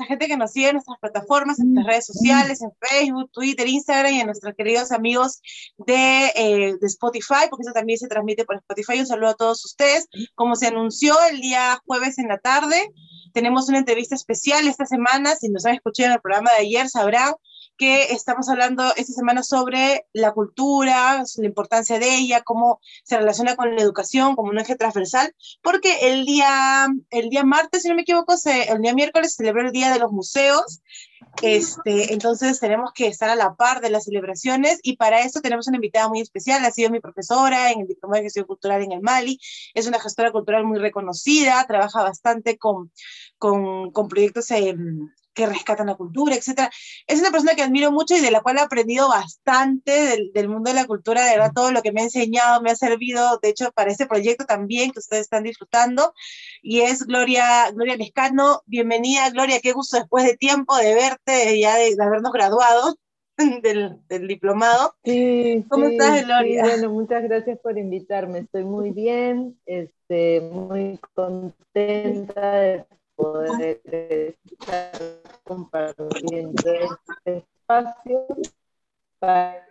a gente que nos sigue en nuestras plataformas, en nuestras redes sociales, en Facebook, Twitter, Instagram y a nuestros queridos amigos de, eh, de Spotify, porque eso también se transmite por Spotify. Un saludo a todos ustedes. Como se anunció el día jueves en la tarde, tenemos una entrevista especial esta semana. Si nos han escuchado en el programa de ayer, sabrán que estamos hablando esta semana sobre la cultura, la importancia de ella, cómo se relaciona con la educación como un eje transversal, porque el día, el día martes, si no me equivoco, se, el día miércoles se celebró el Día de los Museos, este, entonces tenemos que estar a la par de las celebraciones y para eso tenemos una invitada muy especial, ha sido mi profesora en el Diploma de Gestión Cultural en el Mali, es una gestora cultural muy reconocida, trabaja bastante con, con, con proyectos en que rescatan la cultura, etc. Es una persona que admiro mucho y de la cual he aprendido bastante del, del, mundo de la cultura, de verdad todo lo que me ha enseñado me ha servido, de hecho, para este proyecto también que ustedes están disfrutando, y es Gloria, Gloria Lescano. Bienvenida, Gloria, qué gusto después de tiempo de verte, ya de, de habernos graduado. Del, del, diplomado. Sí, ¿Cómo sí, estás, Gloria? Sí, bueno, muchas gracias por invitarme. Estoy muy bien, este, muy contenta de poder estar compartiendo este espacio para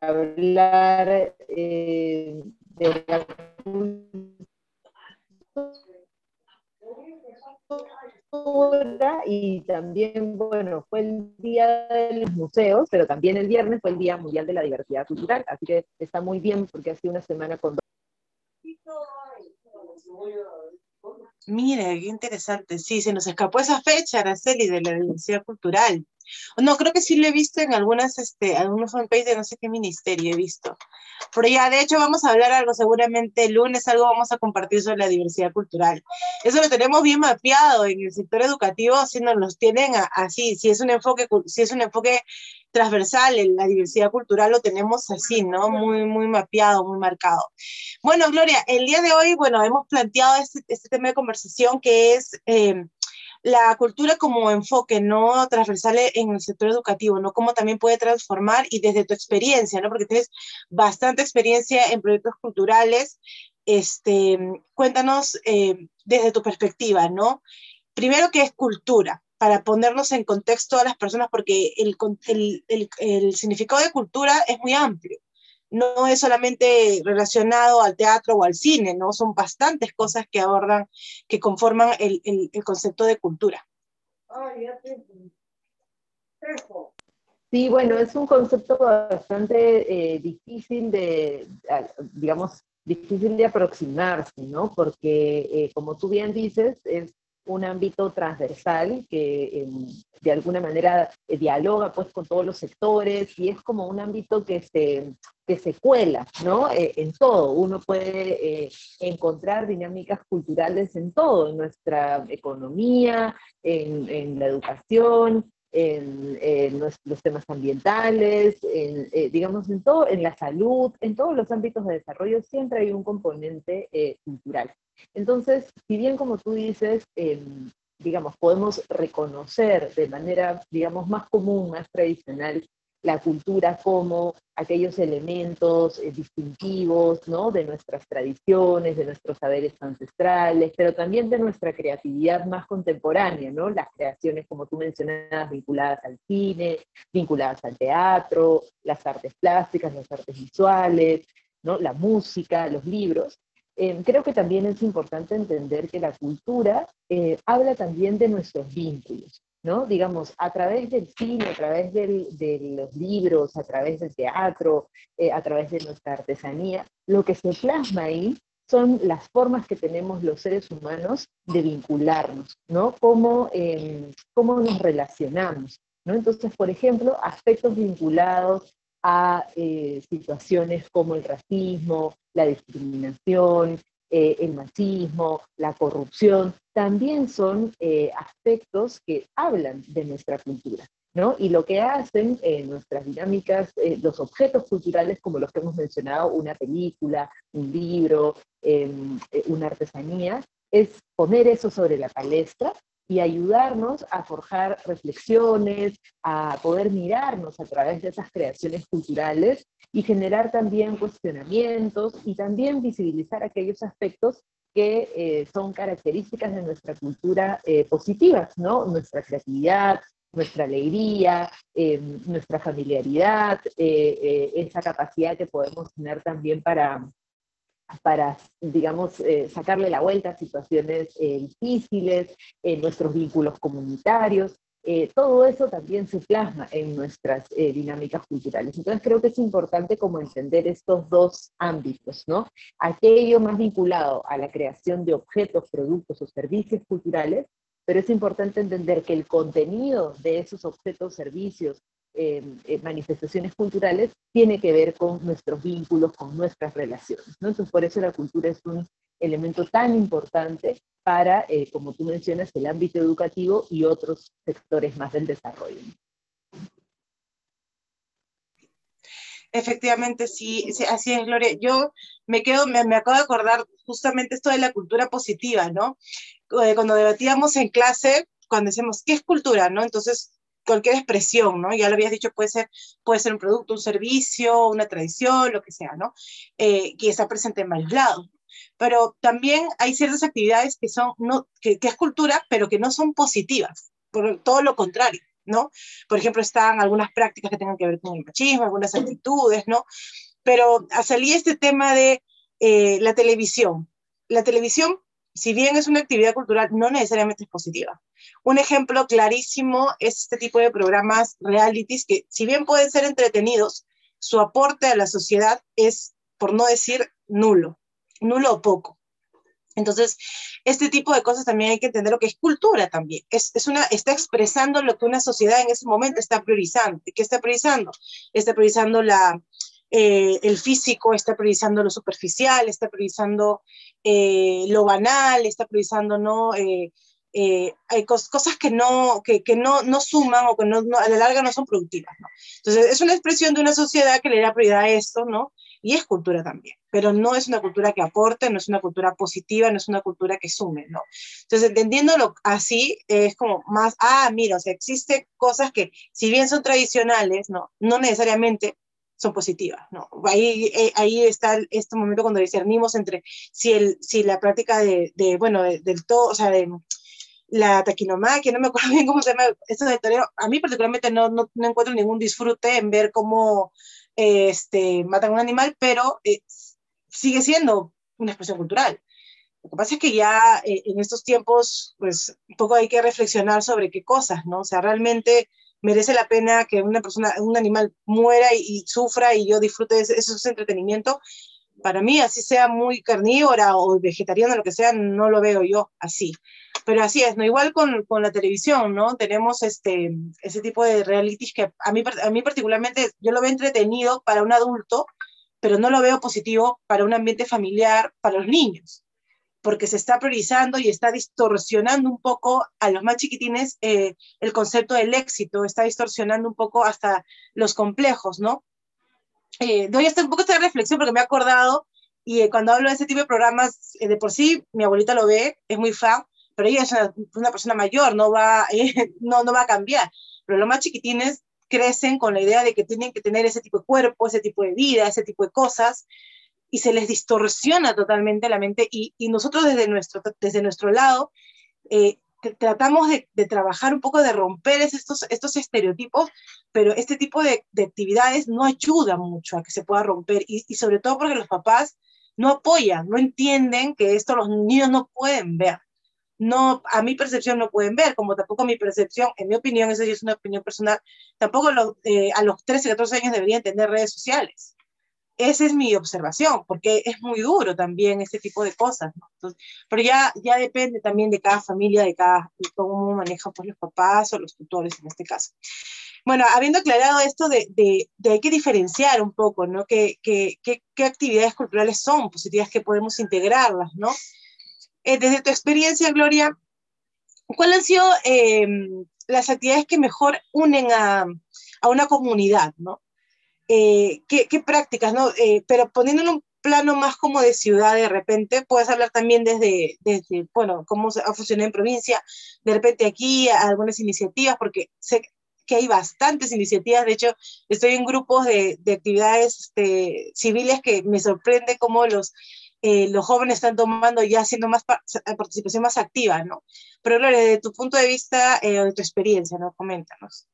hablar eh, de la cultura y también, bueno, fue el Día de los Museos, pero también el viernes fue el Día Mundial de la Diversidad Cultural, así que está muy bien porque ha sido una semana con Mira, qué interesante. Sí, se nos escapó esa fecha, Araceli, de la diversidad cultural. No, creo que sí lo he visto en algunas, este, algunos fanpage de no sé qué ministerio he visto. Pero ya, de hecho, vamos a hablar algo seguramente el lunes, algo vamos a compartir sobre la diversidad cultural. Eso lo tenemos bien mapeado en el sector educativo, si nos los tienen así, si es un enfoque, si es un enfoque transversal, en la diversidad cultural lo tenemos así, ¿no? Muy, muy mapeado, muy marcado. Bueno, Gloria, el día de hoy, bueno, hemos planteado este, este tema de conversación que es... Eh, la cultura como enfoque no transversal en el sector educativo, ¿no? Cómo también puede transformar y desde tu experiencia, ¿no? Porque tienes bastante experiencia en proyectos culturales. Este, cuéntanos eh, desde tu perspectiva, ¿no? Primero, ¿qué es cultura? Para ponernos en contexto a las personas, porque el, el, el, el significado de cultura es muy amplio no es solamente relacionado al teatro o al cine, ¿no? Son bastantes cosas que abordan, que conforman el, el, el concepto de cultura. Sí, bueno, es un concepto bastante eh, difícil de, digamos, difícil de aproximarse, ¿no? Porque, eh, como tú bien dices, es un ámbito transversal que eh, de alguna manera eh, dialoga pues con todos los sectores y es como un ámbito que se, que se cuela, ¿no? Eh, en todo. Uno puede eh, encontrar dinámicas culturales en todo, en nuestra economía, en la educación, en, los, temas ambientales, en, eh, digamos, en todo, en la salud, en todos los ámbitos de desarrollo siempre hay un componente eh, cultural. Entonces, si bien como tú dices, eh, digamos, podemos reconocer de manera, digamos, más común, más tradicional, la cultura como aquellos elementos eh, distintivos ¿no? de nuestras tradiciones, de nuestros saberes ancestrales, pero también de nuestra creatividad más contemporánea, ¿no? las creaciones, como tú mencionabas, vinculadas al cine, vinculadas al teatro, las artes plásticas, las artes visuales, ¿no? la música, los libros. Eh, creo que también es importante entender que la cultura eh, habla también de nuestros vínculos, ¿no? Digamos, a través del cine, a través del, de los libros, a través del teatro, eh, a través de nuestra artesanía, lo que se plasma ahí son las formas que tenemos los seres humanos de vincularnos, ¿no? Cómo, eh, cómo nos relacionamos, ¿no? Entonces, por ejemplo, aspectos vinculados a eh, situaciones como el racismo, la discriminación, eh, el machismo, la corrupción, también son eh, aspectos que hablan de nuestra cultura. ¿no? Y lo que hacen eh, nuestras dinámicas, eh, los objetos culturales como los que hemos mencionado, una película, un libro, em, una artesanía, es poner eso sobre la palestra y ayudarnos a forjar reflexiones, a poder mirarnos a través de esas creaciones culturales y generar también cuestionamientos y también visibilizar aquellos aspectos que eh, son características de nuestra cultura eh, positivas, ¿no? Nuestra creatividad, nuestra alegría, em, nuestra familiaridad, eh, esa capacidad que podemos tener también para, para digamos, sacarle la vuelta a situaciones difíciles, en nuestros vínculos comunitarios. Eh, todo eso también se plasma en nuestras eh, dinámicas culturales. Entonces creo que es importante como entender estos dos ámbitos, ¿no? Aquello más vinculado a la creación de objetos, productos o servicios culturales, pero es importante entender que el contenido de esos objetos, servicios, eh, manifestaciones culturales tiene que ver con nuestros vínculos, con nuestras relaciones, ¿no? Entonces por eso la cultura es un elemento tan importante para, eh, como tú mencionas, el ámbito educativo y otros sectores más del desarrollo. Efectivamente, sí, así es, Gloria. Yo me quedo, me, acabo de acordar justamente esto de la cultura positiva, ¿no? Eh, cuando debatíamos en clase, cuando decíamos, ¿qué es cultura, no? Entonces, cualquier expresión, ¿no? Ya lo habías dicho, puede ser, puede ser un producto, un servicio, una tradición, lo que sea, ¿no? Eh, que está presente en varios lados pero también hay ciertas actividades que son, no, que, es cultura, pero que no son positivas, por todo lo contrario, ¿no? Por ejemplo, están algunas prácticas que tengan que ver con el machismo, algunas actitudes, ¿no? Pero salí este tema de eh, la televisión. La televisión, si bien es una actividad cultural, no necesariamente es positiva. Un ejemplo clarísimo es este tipo de programas realities que, si bien pueden ser entretenidos, su aporte a la sociedad es, por no decir, nulo nulo o poco. Entonces, este tipo de cosas también hay que entender lo que es cultura también. Es, una, está expresando lo que una sociedad en ese momento está priorizando. ¿Qué está priorizando? Está priorizando la, eh, el físico, está priorizando lo superficial, está priorizando eh, lo banal, está priorizando ¿no? Eh, hay cosas que, no, que, no, no, suman o que no, a la larga no son productivas. ¿no? Entonces, es una expresión de una sociedad que le da prioridad a esto, ¿no? y es cultura también, pero no es una cultura que aporte, no es una cultura positiva, no es una cultura que sume, ¿no? Entonces, entendiéndolo así, es como más, ah, mira, o sea, existen cosas que, si bien son tradicionales, ¿no? No necesariamente son positivas, ¿no? Ahí, eh, ahí está este momento cuando discernimos entre si, el, si la práctica de, de bueno, del todo, o sea, de la taquinomaquia, no me acuerdo bien cómo se llama, esto de torero, a mí particularmente no, no, no encuentro ningún disfrute en ver cómo este, matan a un animal, pero eh, sigue siendo una expresión cultural. Lo que pasa es que ya eh, en estos tiempos, pues un poco hay que reflexionar sobre qué cosas, ¿no? O sea, realmente merece la pena que una persona, un animal muera y, sufra y yo disfrute de ese, ese entretenimiento. Para mí, así sea muy carnívora o vegetariana, lo que sea, no lo veo yo así. Pero así es, ¿no? Igual con, con la televisión, ¿no? Tenemos este, ese tipo de realities que a mí, a mí particularmente yo lo veo entretenido para un adulto, pero no lo veo positivo para un ambiente familiar, para los niños, porque se está priorizando y está distorsionando un poco a los más chiquitines eh, el concepto del éxito, está distorsionando un poco hasta los complejos, ¿no? Eh, doy hasta un poco esta reflexión porque me he acordado y eh, cuando hablo de ese tipo de programas, de por sí mi abuelita lo ve, es muy fan, pero ella es una, persona mayor, no va, eh, no, no va a cambiar. Pero los más chiquitines crecen con la idea de que tienen que tener ese tipo de cuerpo, ese tipo de vida, ese tipo de cosas, y se les distorsiona totalmente la mente. Y, y nosotros desde nuestro, desde nuestro lado eh, tratamos de, de, trabajar un poco, de romper estos, estos estereotipos, pero este tipo de, de, actividades no ayuda mucho a que se pueda romper, y, y sobre todo porque los papás no apoyan, no entienden que esto los niños no pueden ver no, a mi percepción no pueden ver, como tampoco mi percepción, en mi opinión, esa es una opinión personal, tampoco eh, a los 13, 14 años deberían tener redes sociales. Esa es mi observación, porque es muy duro también este tipo de cosas, pero ya, ya depende también de cada familia, de cada, cómo manejan pues, los papás o los tutores en este caso. Bueno, habiendo aclarado esto de, de, hay que diferenciar un poco, ¿no? ¿Qué, qué, qué, actividades culturales son positivas que podemos integrarlas, ¿no? Eh, desde tu experiencia, Gloria, ¿cuáles han sido em, las actividades que mejor unen a, a una comunidad, ¿no? Eh, ¿qué, ¿qué, prácticas, ¿no? Eh, pero poniéndolo en un plano más como de ciudad de repente, puedes hablar también desde, desde bueno, cómo ha funcionado en provincia, de repente aquí algunas iniciativas, porque sé que hay bastantes iniciativas, de hecho, estoy en grupos de, de actividades este, civiles que me sorprende cómo los eh, los jóvenes están tomando ya haciendo más participación más activa, ¿no? Pero Gloria, desde tu punto de vista eh, de tu experiencia, ¿no? Coméntanos.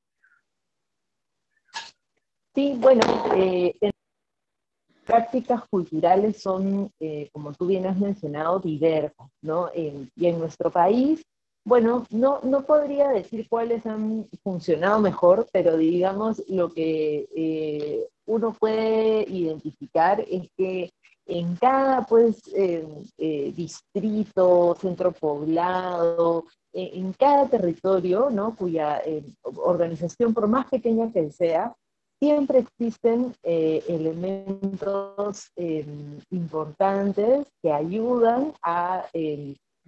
Sí, bueno, eh, prácticas culturales son, como tú bien has mencionado, diversas, ¿no? y en nuestro país bueno, no, no podría decir cuáles han funcionado mejor, pero digamos lo que eh, uno puede identificar es que en cada pues, eh, eh, distrito, centro poblado, en cada territorio, ¿no? cuya organización, por más pequeña que sea, siempre existen elementos importantes que ayudan a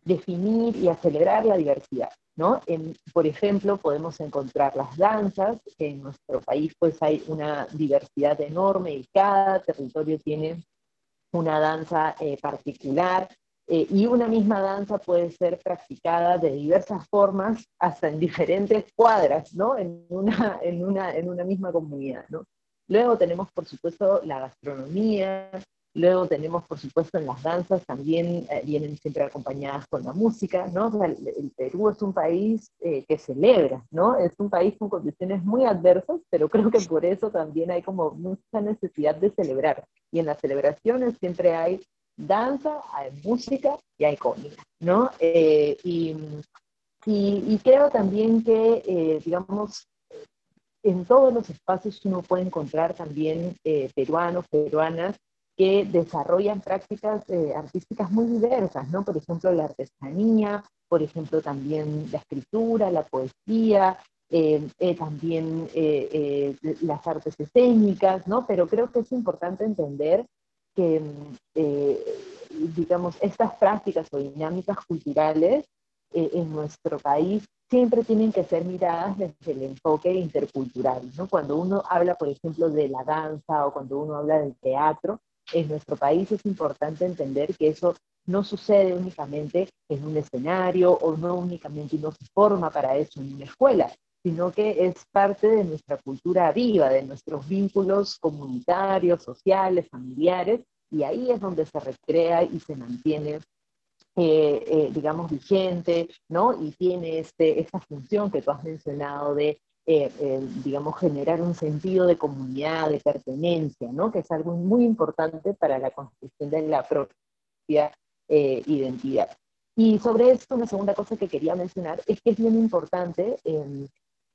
definir y acelerar la diversidad. ¿no? por ejemplo, podemos encontrar las danzas, que en nuestro país pues hay una diversidad enorme y cada territorio tiene una danza eh, particular eh, y una misma danza puede ser practicada de diversas formas hasta en diferentes cuadras, ¿no? En una, en una, en una misma comunidad, ¿no? Luego tenemos, por supuesto, la gastronomía, Luego tenemos, por supuesto, en las danzas también eh, vienen siempre acompañadas con la música, ¿no? el, Perú es un país eh, que celebra, ¿no? Es un país con condiciones muy adversas, pero creo que por eso también hay como mucha necesidad de celebrar. Y en las celebraciones siempre hay danza, hay música y hay comida, ¿no? Eh, y, y, creo también que, digamos, en todos los espacios uno puede encontrar también peruanos, peruanas, que desarrollan prácticas eh, artísticas muy diversas, ¿no? Por ejemplo, la artesanía, por ejemplo, también la escritura, la poesía, eh, eh, también las artes escénicas, ¿no? Pero creo que es importante entender que, digamos, estas prácticas o dinámicas culturales en nuestro país siempre tienen que ser miradas desde el enfoque intercultural, ¿no? Cuando uno habla, por ejemplo, de la danza o cuando uno habla del teatro, en nuestro país es importante entender que eso no sucede únicamente en un escenario o no únicamente no se forma para eso en una escuela, sino que es parte de nuestra cultura viva, de nuestros vínculos comunitarios, sociales, familiares, y ahí es donde se recrea y se mantiene, eh, eh, digamos, vigente, ¿no? Y tiene este, esta función que tú has mencionado de eh, digamos, generar un sentido de comunidad, de pertenencia, ¿no? que es algo muy importante para la construcción de la propia identidad. Y sobre esto, una segunda cosa que quería mencionar es que es bien importante em,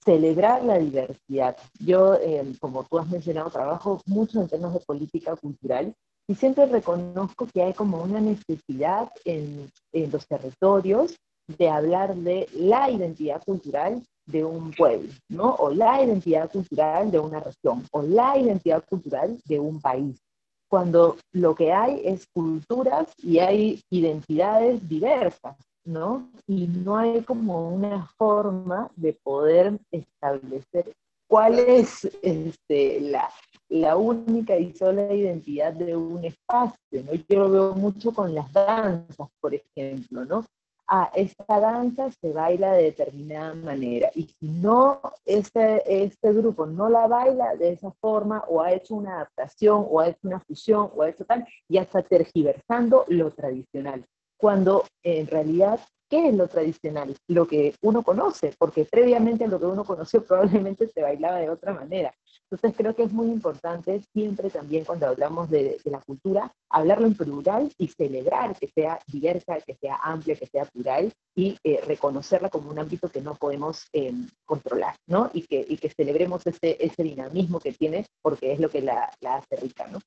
celebrar la diversidad. Yo, em, como tú has mencionado, trabajo mucho en temas de política cultural y siempre reconozco que hay como una necesidad en, en los territorios de hablar de la identidad cultural de un pueblo, ¿no? O la identidad cultural de una región, o la identidad cultural de un país. Cuando lo que hay es culturas y hay identidades diversas, ¿no? Y no hay como una forma de poder establecer cuál es este, la, la única y sola identidad de un espacio, ¿no? Yo lo veo mucho con las danzas, por ejemplo, ¿no? ah, esta danza se baila de determinada manera. Y si no, este, este grupo no la baila de esa forma o ha hecho una adaptación o ha hecho una fusión o ha hecho tal, ya está tergiversando lo tradicional. Cuando en realidad ¿Qué es lo tradicional? Lo que uno conoce, porque previamente lo que uno conoció probablemente se bailaba de otra manera. Entonces creo que es muy importante siempre también cuando hablamos de, la cultura, hablarlo en plural y celebrar que sea diversa, que sea amplia, que sea plural y eh, reconocerla como un ámbito que no podemos em, controlar, ¿no? Y que, y que celebremos ese, ese dinamismo que tiene porque es lo que la, la hace rica, ¿no?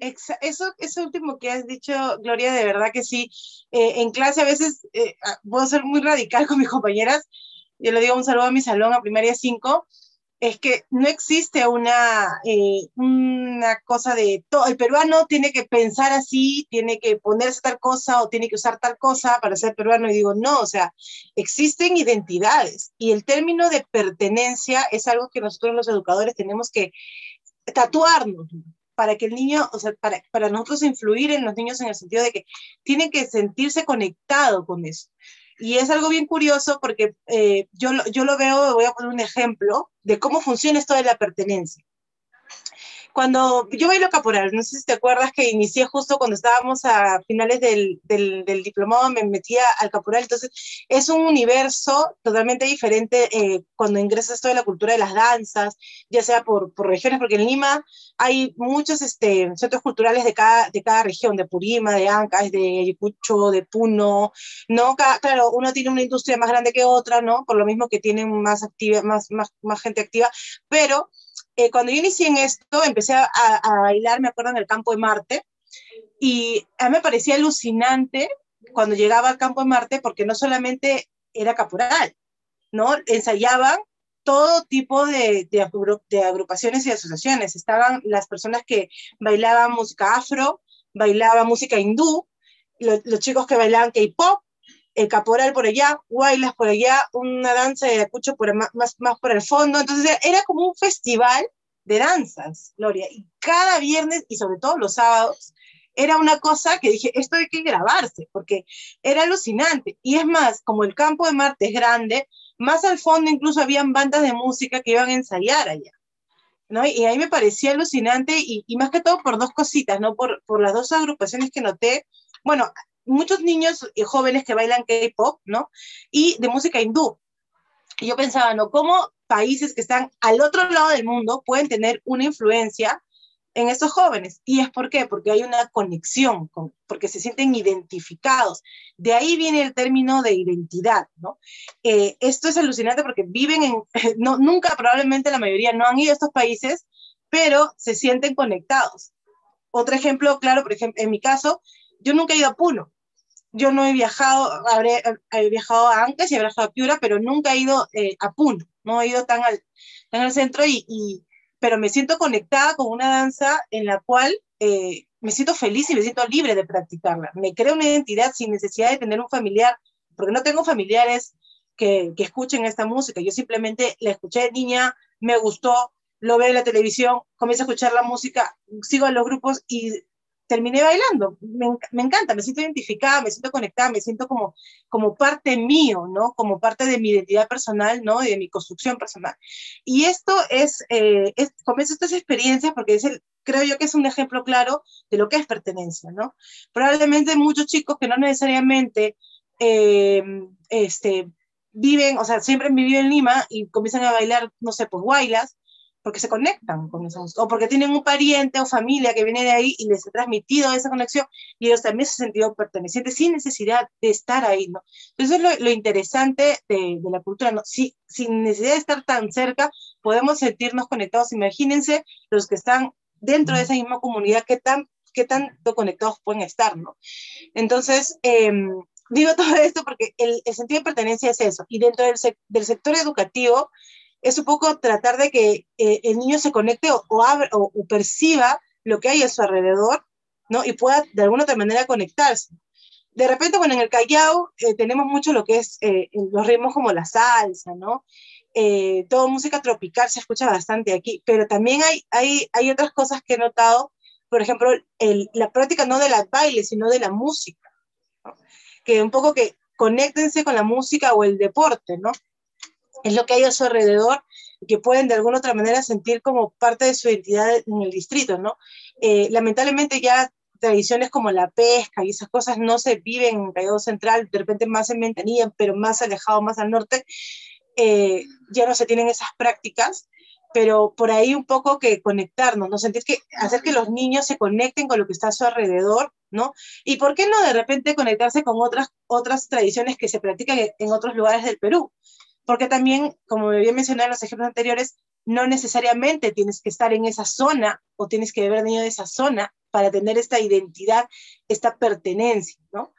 Eso, eso último que has dicho, Gloria, de verdad que sí. Eh, en clase a veces eh, ah, puedo ser muy radical con mis compañeras. Yo le digo un saludo a mi salón a primaria 5. Es que no existe una, eh, una cosa de todo. El peruano tiene que pensar así, tiene que ponerse tal cosa o tiene que usar tal cosa para ser peruano. Y digo, no, o sea, existen identidades. Y el término de pertenencia es algo que nosotros los educadores tenemos que tatuarnos para que el niño, o sea, para, para nosotros influir en los niños en el sentido de que tienen que sentirse conectado con eso. Y es algo bien curioso porque eh, yo, yo lo veo, voy a poner un ejemplo de cómo funciona esto de la pertenencia. Cuando yo bailo caporal, no sé si te acuerdas que inicié justo cuando estábamos a finales del, del, diplomado, me metía al caporal, entonces es un universo totalmente diferente eh, cuando ingresas toda la cultura de las danzas, ya sea por, por, regiones, porque en Lima hay muchos este, centros culturales de cada, de cada región, de Purima, de Ancash, de Ayacucho, de Puno, ¿no? claro, uno tiene una industria más grande que otra, ¿no? Por lo mismo que tienen más, más, más, más gente activa, pero eh, cuando yo inicié en esto, empecé a, bailar, me acuerdo, en el campo de Marte, y a mí me parecía alucinante cuando llegaba al campo de Marte, porque no solamente era caporal, ¿no? Ensayaban todo tipo de, de, agrupaciones y asociaciones. Estaban las personas que bailaban música afro, bailaban música hindú, los chicos que bailaban K-pop, el caporal por allá, guaylas por allá, una danza de acucho por más, más por el fondo. Entonces era como un festival de danzas, Gloria. Y cada viernes y sobre todo los sábados era una cosa que dije, esto hay que grabarse, porque era alucinante. Y es más, como el campo de Marte grande, más al fondo incluso habían bandas de música que iban a ensayar allá. ¿no? Y ahí me parecía alucinante y, y más que todo por dos cositas, ¿no? Por, por las dos agrupaciones que noté. Bueno, muchos niños y jóvenes que bailan K-pop, ¿no? Y de música hindú. Y yo pensaba, ¿no? ¿Cómo países que están al otro lado del mundo pueden tener una influencia en estos jóvenes? ¿Y es por qué? Porque hay una conexión, con, porque se sienten identificados. De ahí viene el término de identidad, ¿no? Eh, esto es alucinante porque viven en, no, nunca, probablemente la mayoría no han ido a estos países, pero se sienten conectados. Otro ejemplo, claro, por ejemplo, en mi caso, yo nunca he ido a Puno. Yo no he viajado, habré, he viajado a Ancash he viajado a Piura, pero nunca he ido eh, a Puno. No he ido tan al, tan al centro, y, y, pero me siento conectada con una danza en la cual eh, me siento feliz y me siento libre de practicarla. Me creo una identidad sin necesidad de tener un familiar, porque no tengo familiares que, que escuchen esta música. Yo simplemente la escuché de niña, me gustó, lo veo en la televisión, comienzo a escuchar la música, sigo en los grupos y terminé bailando. Me, me, encanta, me siento identificada, me siento conectada, me siento como, como parte mío, ¿no? Como parte de mi identidad personal, ¿no? Y de mi construcción personal. Y esto es, eh, es comienzo estas experiencias porque es el, creo yo que es un ejemplo claro de lo que es pertenencia, ¿no? Probablemente muchos chicos que no necesariamente eh, este, viven, o sea, siempre vivido en Lima y comienzan a bailar, no sé, pues guaylas, porque se conectan con esa música, o porque tienen un pariente o familia que viene de ahí y les ha transmitido esa conexión y ellos también se han sentido pertenecientes sin necesidad de estar ahí, ¿no? Entonces es lo, lo interesante de, de, la cultura, ¿no? Si, sin necesidad de estar tan cerca, podemos sentirnos conectados. Imagínense los que están dentro de esa misma comunidad, qué, tan, qué tanto conectados pueden estar, ¿no? Entonces, eh, digo todo esto porque el, el, sentido de pertenencia es eso, y dentro del, del sector educativo, es un poco tratar de que eh, el niño se conecte o, o, o, perciba lo que hay a su alrededor, ¿no? Y pueda de alguna otra manera conectarse. De repente, bueno, en el Callao eh, tenemos mucho lo que es eh, los ritmos como la salsa, ¿no? Eh, toda música tropical se escucha bastante aquí, pero también hay, hay, hay otras cosas que he notado, por ejemplo, la práctica no de la baile, sino de la música, que un poco que conéctense con la música o el deporte, ¿no? Es lo que hay a su alrededor que pueden de alguna otra manera sentir como parte de su identidad en el distrito, ¿no? Eh, lamentablemente ya tradiciones como la pesca y esas cosas no se viven en Callao Central, de repente más en Ventanilla, pero más alejado, más al norte, eh, ya no se tienen esas prácticas, pero por ahí un poco que conectarnos, ¿no? Sentir que, hacer que los niños se conecten con lo que está a su alrededor, ¿no? Y por qué no de repente conectarse con otras, otras tradiciones que se practican en otros lugares del Perú porque también, como me había mencionado en los ejemplos anteriores, no necesariamente tienes que estar en esa zona o tienes que haber venido de esa zona para tener esta identidad, esta pertenencia, ¿no?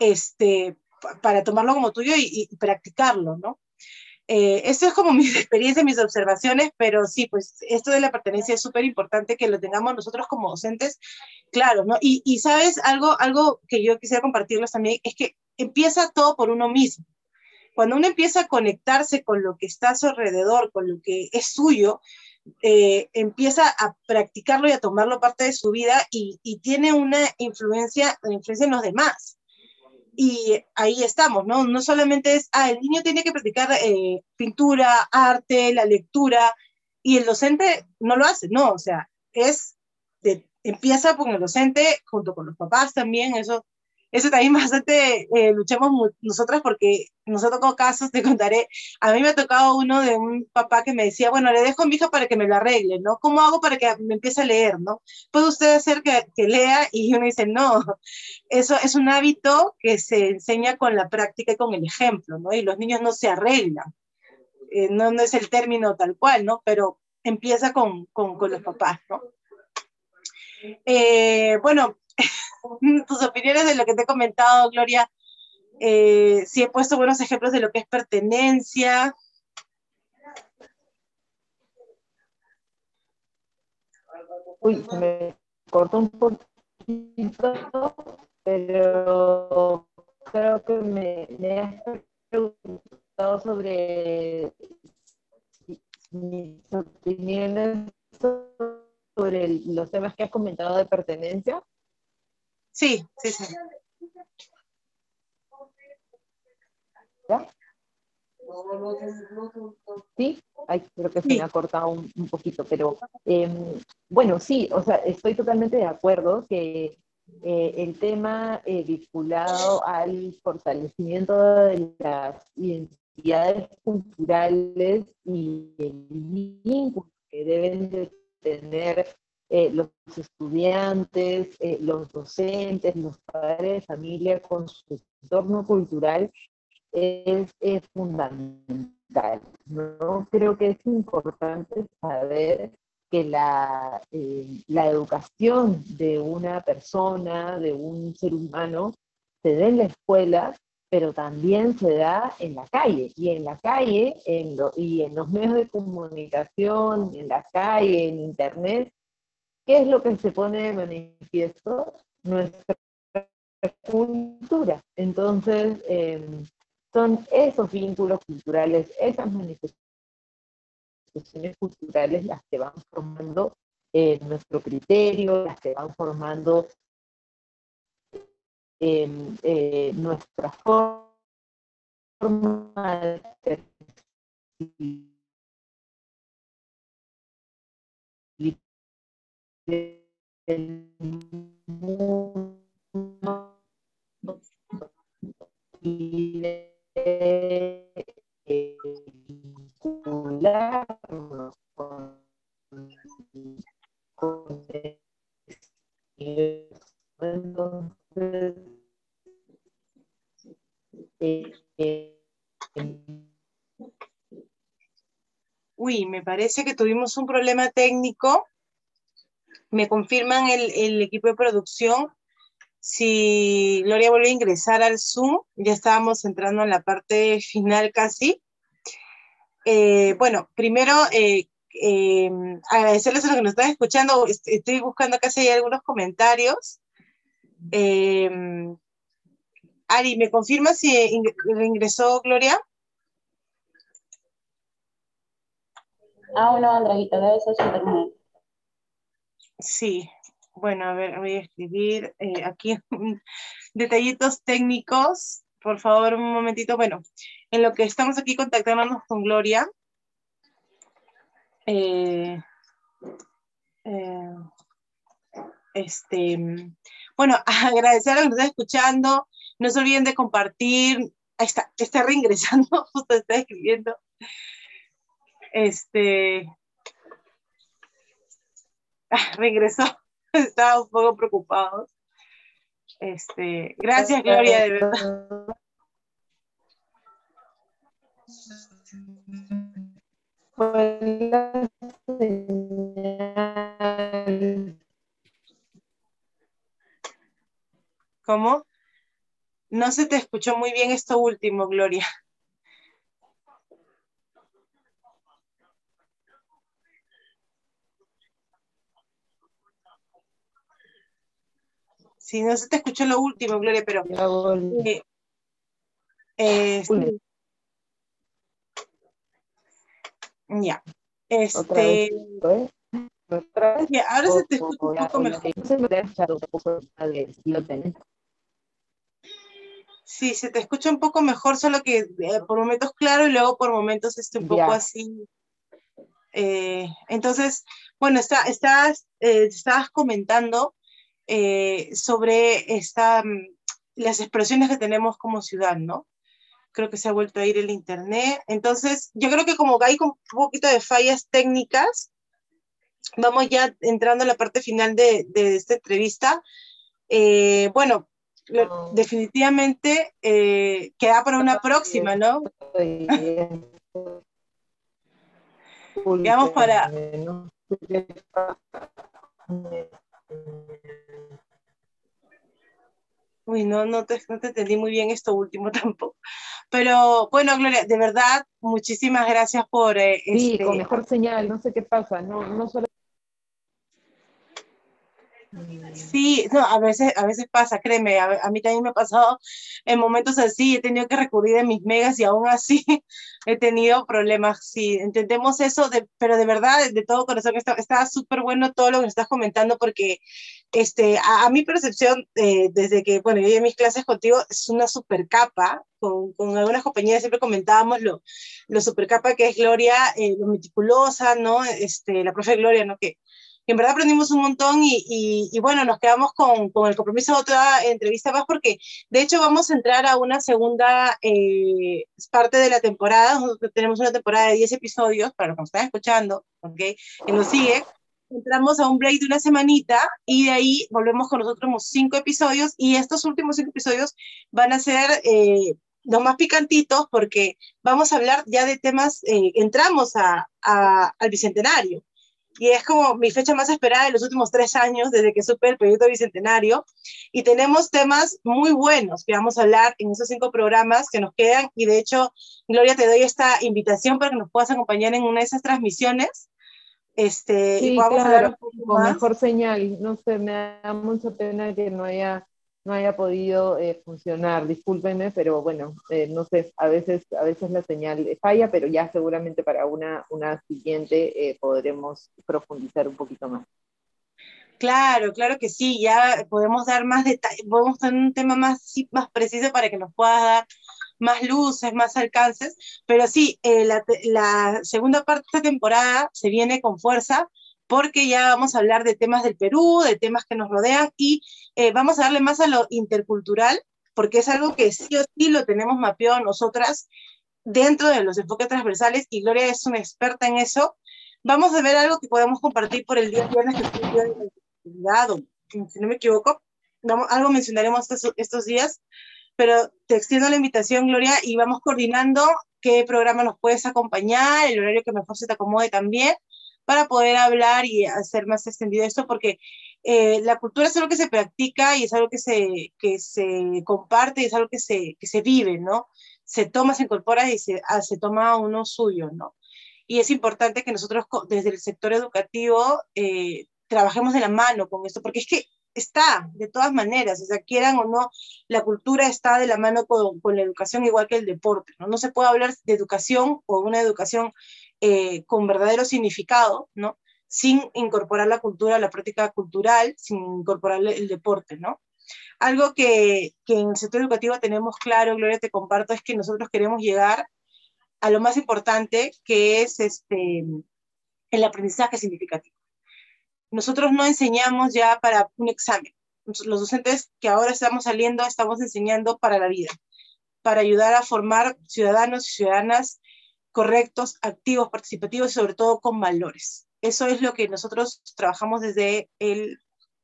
Este, para tomarlo como tuyo y, practicarlo, ¿no? Eh, esto es como mi experiencia, mis observaciones, pero sí, pues esto de la pertenencia es súper importante que lo tengamos nosotros como docentes, claro, ¿no? Y, y sabes, algo, algo que yo quisiera compartirles también es que empieza todo por uno mismo cuando uno empieza a conectarse con lo que está a su alrededor, con lo que es suyo, eh, empieza a practicarlo y a tomarlo parte de su vida y, y tiene una influencia, una influencia en los demás. Y ahí estamos, ¿no? No solamente es, ah, el niño tiene que practicar eh, pintura, arte, la lectura, y el docente no lo hace, no, o sea, es, de, empieza con el docente junto con los papás también, eso eso también bastante eh, luchamos nosotras porque nos ha tocado casos, te contaré, a mí me ha tocado uno de un papá que me decía, bueno, le dejo a mi hija para que me lo arregle, ¿no? ¿Cómo hago para que me empiece a leer, ¿no? ¿Puede usted hacer que, que lea? Y uno dice, no, eso es un hábito que se enseña con la práctica y con el ejemplo, ¿no? Y los niños no se arreglan, eh, no, no es el término tal cual, ¿no? Pero empieza con, con, con los papás, ¿no? Eh, bueno, tus opiniones de lo que te he comentado, Gloria. Eh, si he puesto buenos ejemplos de lo que es pertenencia. Uy, me cortó un poquito, pero creo que me, me has preguntado sobre mis opiniones sobre los temas que has comentado de pertenencia. Sí, sí, sí. ¿Ya? Sí, Ay, creo que se me ha cortado un, poquito, pero em, bueno, sí, o sea, estoy totalmente de acuerdo que eh, el tema eh, vinculado al fortalecimiento de las identidades culturales y el vínculo que deben de tener eh, los estudiantes, eh, los docentes, los padres de familia con su entorno cultural es, fundamental. ¿no? Creo que es importante saber que la, eh, la educación de una persona, de un ser humano, se da en la escuela, pero también se da en la calle. Y en la calle en y en los medios de comunicación, en la calle, en Internet, ¿Qué es lo que se pone de manifiesto? Nuestra cultura. Entonces, em, son esos vínculos culturales, esas manifestaciones culturales las que van formando eh, nuestro criterio, las que van formando em, eh, nuestra forma de Uy, me parece que tuvimos un problema técnico me confirman el, equipo de producción si Gloria vuelve a ingresar al Zoom. Ya estábamos entrando en la parte final casi. Eh, bueno, primero eh, eh, agradecerles a los que nos están escuchando. Estoy buscando casi algunos comentarios. Ari, ¿me confirma si ingresó Gloria? Ah, bueno, Andraguita, debe ser su internet. Sí, bueno, a ver, voy a escribir eh, aquí detallitos técnicos. Por favor, un momentito. Bueno, en lo que estamos aquí contactándonos con Gloria. Eh, eh, este, bueno, agradecer a los que están escuchando. No se olviden de compartir. Ahí está, está reingresando, justo está escribiendo. Este, regresó, estaba un poco preocupado. Este, gracias, Gloria, de verdad. ¿Cómo? No se te escuchó muy bien esto último, Gloria. Si no se te escuchó lo último, Gloria, pero... Eh, eh, ya. Este... ¿eh? Ya, ahora se te escucha un poco mejor. Sí, se te escucha un poco mejor, solo que por momentos claro y luego por momentos este un poco así. Eh, entonces, bueno, está, estás, eh, estabas comentando eh, sobre esta, mm, las expresiones que tenemos como ciudad, ¿no? Creo que se ha vuelto a ir el internet. Entonces, yo creo que como hay un poquito de fallas técnicas, vamos ya entrando a la parte final de, de esta entrevista. bueno, definitivamente queda para una próxima, ¿no? Para... Uy, no, no te, no te entendí muy bien esto último tampoco. Pero bueno, Gloria, de verdad, muchísimas gracias por... Eh, sí, con este mejor señal, no sé qué pasa, no, no solo no, a veces, a veces pasa, créeme, a, mí también me ha pasado en momentos así, he tenido que recurrir a mis megas y aún así he tenido problemas. Sí, entendemos eso, pero de verdad, de, todo corazón, está súper bueno todo lo que estás comentando porque este, a, mi percepción, eh, desde que, bueno, yo en mis clases contigo, es una super capa, con, con algunas compañeras siempre comentábamos lo, lo super capa que es Gloria, eh, lo meticulosa, ¿no? Este, la profe Gloria, ¿no? Que, en verdad aprendimos un montón y, y, bueno, nos quedamos con, con, el compromiso de otra entrevista más porque de hecho vamos a entrar a una segunda eh, parte de la temporada. Nosotros tenemos una temporada de 10 episodios, para los que nos están escuchando, ¿ok? Que nos sigue. Entramos a un break de una semanita y de ahí volvemos con los cinco episodios y estos últimos cinco episodios van a ser... Eh, los más picantitos porque vamos a hablar ya de temas, eh, entramos a, a, al Bicentenario, y es como mi fecha más esperada de los últimos tres años desde que supe el proyecto Bicentenario. Y tenemos temas muy buenos que vamos a hablar en esos cinco programas que nos quedan. Y de hecho, Gloria, te doy esta invitación para que nos puedas acompañar en una de esas transmisiones. Este, y podamos hablar un con mejor señal. No sé, me da mucha pena que no haya no haya podido eh, funcionar. Discúlpenme, pero bueno, eh, no sé, a veces, a veces la señal falla, pero ya seguramente para una, una siguiente eh, podremos profundizar un poquito más. Claro, claro que sí, ya podemos dar más detalles, podemos tener un tema más, más preciso para que nos pueda dar más luces, más alcances, pero sí, la, la segunda parte de esta temporada se viene con fuerza porque ya vamos a hablar de temas del Perú, de temas que nos rodean y eh, vamos a darle más a lo intercultural, porque es algo que sí o sí lo tenemos mapeado nosotras dentro de los enfoques transversales y Gloria es una experta en eso. Vamos a ver algo que podemos compartir por el día viernes, que es el día de si no me equivoco, vamos, algo mencionaremos estos, estos días, pero te extiendo la invitación, Gloria, y vamos coordinando qué programa nos puedes acompañar, el horario que mejor se te acomode también, para poder hablar y hacer más extendido esto, porque eh, la cultura es algo que se practica y es algo que se, que se comparte y es algo que se, que se vive, ¿no? Se toma, se incorpora y se, ah, se toma uno suyo, ¿no? Y es importante que nosotros desde el sector educativo eh, trabajemos de la mano con esto, porque es que está, de todas maneras, o sea, quieran o no, la cultura está de la mano con, con, la educación igual que el deporte, ¿no? No se puede hablar de educación o una educación eh, con verdadero significado, ¿no? Sin incorporar la cultura, la práctica cultural, sin incorporar el deporte, ¿no? Algo que, que en el sector educativo tenemos claro, Gloria, te comparto, es que nosotros queremos llegar a lo más importante, que es este, el aprendizaje significativo. Nosotros no enseñamos ya para un examen. Los docentes que ahora estamos saliendo estamos enseñando para la vida, para ayudar a formar ciudadanos y ciudadanas correctos, activos, participativos y sobre todo con valores. Eso es lo que nosotros trabajamos desde el,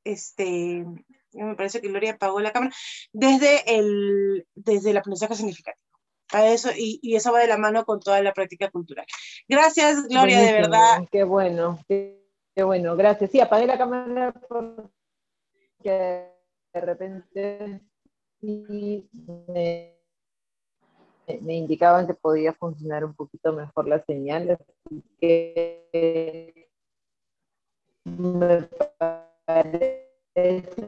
este, me parece que Gloria apagó la cámara, desde el, desde el aprendizaje significativo. A eso, y, y, eso va de la mano con toda la práctica cultural. Gracias, Gloria, de verdad. Qué bueno, qué, bueno, gracias. Sí, apagué la cámara porque de repente me indicaban que podía funcionar un poquito mejor la señal, así que me parece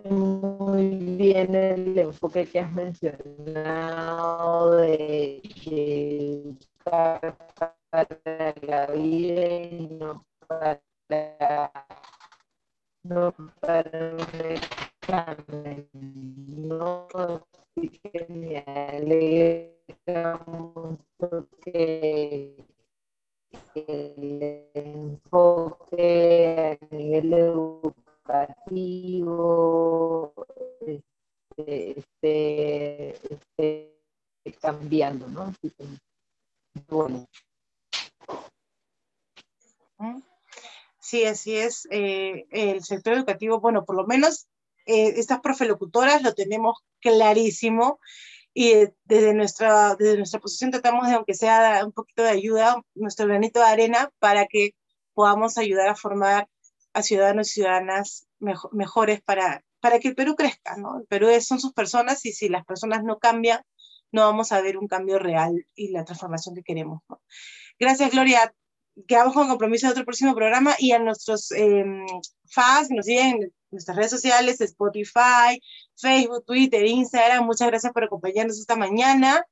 muy bien el enfoque que has mencionado de buscar para la vida y para, no para. No, que el esté a nivel educativo, esté, cambiando, ¿no? Sí, así es. Eh, el sector educativo, bueno, por lo menos eh, estas profelocutoras lo tenemos clarísimo y desde nuestra, desde nuestra posición tratamos de, aunque sea un poquito de ayuda, nuestro granito de arena para que podamos ayudar a formar a ciudadanos y ciudadanas mejores para, para que el Perú crezca, ¿no? El Perú son sus personas y si las personas no cambian, no vamos a ver un cambio real y la transformación que queremos. Gracias, Gloria. Quedamos con compromiso de otro próximo programa y a nuestros eh, fans que nos siguen en nuestras redes sociales, Spotify, Facebook, Twitter, Instagram. Muchas gracias por acompañarnos esta mañana.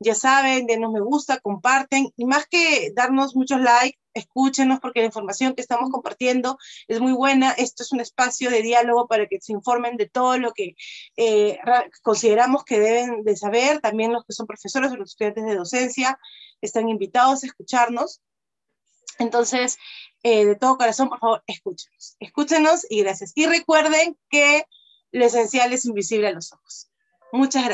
Ya saben, denos me gusta, comparten y más que darnos muchos likes, escúchenos porque la información que estamos compartiendo es muy buena. Esto es un espacio de diálogo para que se informen de todo lo que eh, consideramos que deben de saber. También los que son profesores o los estudiantes de docencia están invitados a escucharnos. Entonces, eh, de todo corazón, por favor, escúchenos. Escúchenos y gracias. Y recuerden que lo esencial es invisible a los ojos. Muchas gracias.